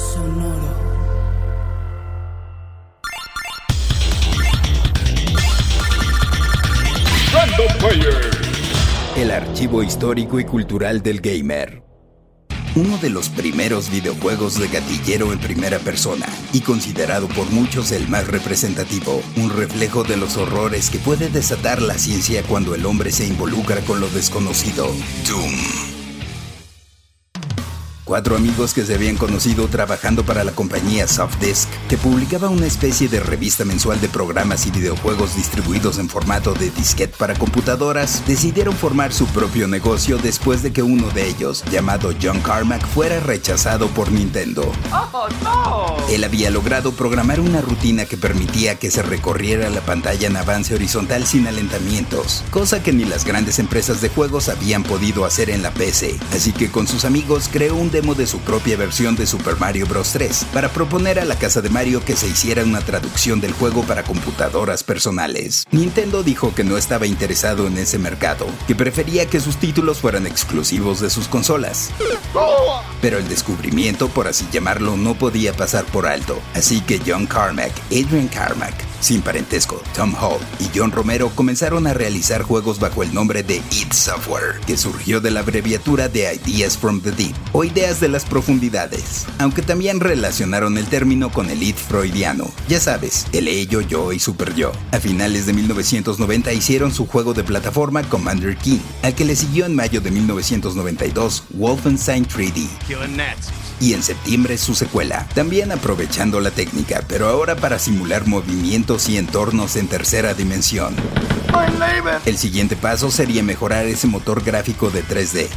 Sonoro. Random Player. El archivo histórico y cultural del gamer. Uno de los primeros videojuegos de gatillero en primera persona y considerado por muchos el más representativo, un reflejo de los horrores que puede desatar la ciencia cuando el hombre se involucra con lo desconocido. Doom. Cuatro amigos que se habían conocido trabajando para la compañía Softdisk, que publicaba una especie de revista mensual de programas y videojuegos distribuidos en formato de disquete para computadoras, decidieron formar su propio negocio después de que uno de ellos, llamado John Carmack, fuera rechazado por Nintendo. Él había logrado programar una rutina que permitía que se recorriera la pantalla en avance horizontal sin alentamientos, cosa que ni las grandes empresas de juegos habían podido hacer en la PC. Así que con sus amigos creó un de su propia versión de Super Mario Bros. 3 para proponer a la casa de Mario que se hiciera una traducción del juego para computadoras personales. Nintendo dijo que no estaba interesado en ese mercado, que prefería que sus títulos fueran exclusivos de sus consolas. Pero el descubrimiento, por así llamarlo, no podía pasar por alto, así que John Carmack, Adrian Carmack, sin parentesco, Tom Hall y John Romero comenzaron a realizar juegos bajo el nombre de id Software, que surgió de la abreviatura de Ideas from the Deep o Ideas de las Profundidades, aunque también relacionaron el término con el id freudiano, ya sabes, el ello, yo y super yo. A finales de 1990 hicieron su juego de plataforma Commander King, al que le siguió en mayo de 1992 Wolfenstein 3D y en septiembre su secuela, también aprovechando la técnica, pero ahora para simular movimientos y entornos en tercera dimensión. El siguiente paso sería mejorar ese motor gráfico de 3D,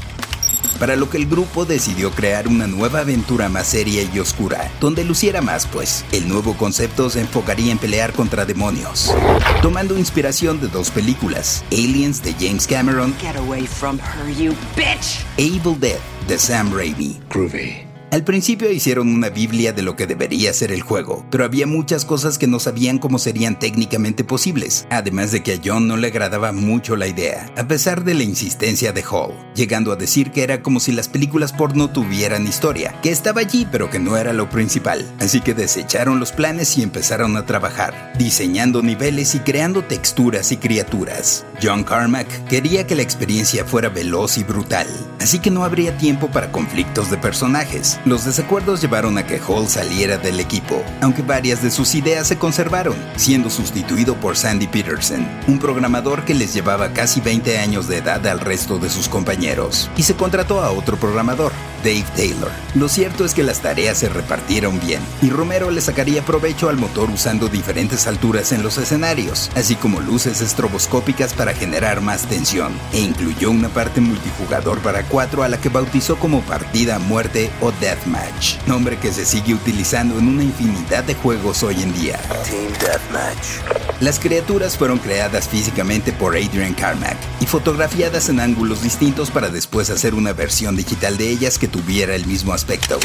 para lo que el grupo decidió crear una nueva aventura más seria y oscura, donde luciera más, pues el nuevo concepto se enfocaría en pelear contra demonios, tomando inspiración de dos películas, Aliens de James Cameron, Get away from her, you bitch! Evil Dead de Sam Raimi. Groovy. Al principio hicieron una biblia de lo que debería ser el juego, pero había muchas cosas que no sabían cómo serían técnicamente posibles, además de que a John no le agradaba mucho la idea, a pesar de la insistencia de Hall, llegando a decir que era como si las películas porno tuvieran historia, que estaba allí pero que no era lo principal, así que desecharon los planes y empezaron a trabajar, diseñando niveles y creando texturas y criaturas. John Carmack quería que la experiencia fuera veloz y brutal, así que no habría tiempo para conflictos de personajes, los desacuerdos llevaron a que Hall saliera del equipo, aunque varias de sus ideas se conservaron, siendo sustituido por Sandy Peterson, un programador que les llevaba casi 20 años de edad al resto de sus compañeros, y se contrató a otro programador, Dave Taylor. Lo cierto es que las tareas se repartieron bien, y Romero le sacaría provecho al motor usando diferentes alturas en los escenarios, así como luces estroboscópicas para generar más tensión, e incluyó una parte multijugador para cuatro a la que bautizó como partida, muerte o Deathmatch, nombre que se sigue utilizando en una infinidad de juegos hoy en día. Team Deathmatch. Las criaturas fueron creadas físicamente por Adrian Carmack y fotografiadas en ángulos distintos para después hacer una versión digital de ellas que tuviera el mismo aspecto.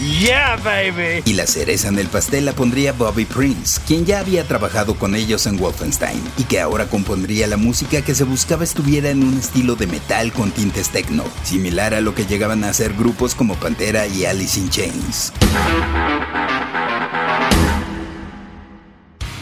Yeah, baby. Y la cereza en el pastel la pondría Bobby Prince, quien ya había trabajado con ellos en Wolfenstein y que ahora compondría la música que se buscaba estuviera en un estilo de metal con tintes techno, similar a lo que llegaban a hacer grupos como Pantera y Alice in Chains.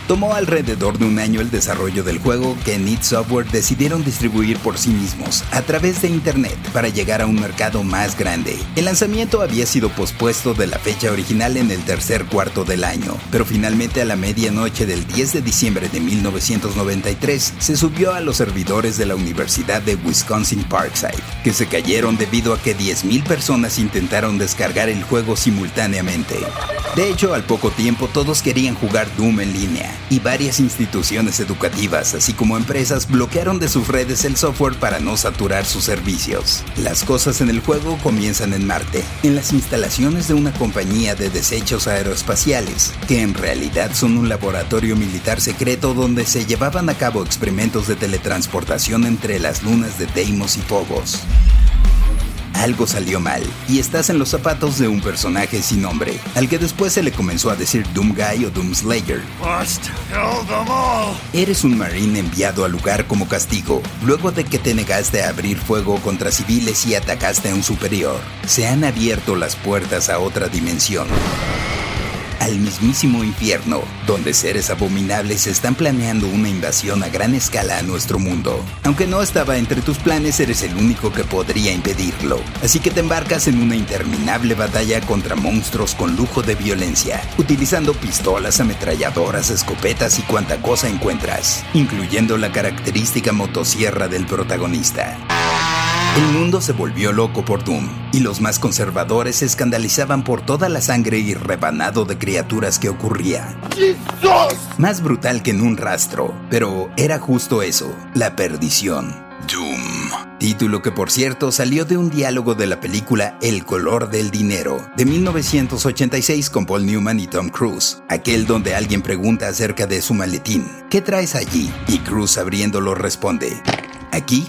Tomó alrededor de un año el desarrollo del juego que Need Software decidieron distribuir por sí mismos a través de Internet para llegar a un mercado más grande. El lanzamiento había sido pospuesto de la fecha original en el tercer cuarto del año, pero finalmente a la medianoche del 10 de diciembre de 1993 se subió a los servidores de la Universidad de Wisconsin Parkside, que se cayeron debido a que 10.000 personas intentaron descargar el juego simultáneamente. De hecho, al poco tiempo todos querían jugar Doom en línea, y varias instituciones educativas, así como empresas, bloquearon de sus redes el software para no saturar sus servicios. Las cosas en el juego comienzan en Marte, en las instalaciones de una compañía de desechos aeroespaciales, que en realidad son un laboratorio militar secreto donde se llevaban a cabo experimentos de teletransportación entre las lunas de Deimos y Phobos algo salió mal y estás en los zapatos de un personaje sin nombre, al que después se le comenzó a decir Doom Guy o Doom Slayer. Eres un marine enviado al lugar como castigo, luego de que te negaste a abrir fuego contra civiles y atacaste a un superior. Se han abierto las puertas a otra dimensión al mismísimo infierno, donde seres abominables están planeando una invasión a gran escala a nuestro mundo. Aunque no estaba entre tus planes, eres el único que podría impedirlo. Así que te embarcas en una interminable batalla contra monstruos con lujo de violencia, utilizando pistolas, ametralladoras, escopetas y cuanta cosa encuentras, incluyendo la característica motosierra del protagonista. El mundo se volvió loco por Doom, y los más conservadores se escandalizaban por toda la sangre y rebanado de criaturas que ocurría. Más brutal que en un rastro, pero era justo eso, la perdición. Doom. Título que por cierto salió de un diálogo de la película El color del dinero, de 1986 con Paul Newman y Tom Cruise, aquel donde alguien pregunta acerca de su maletín, ¿qué traes allí? Y Cruise abriéndolo responde, aquí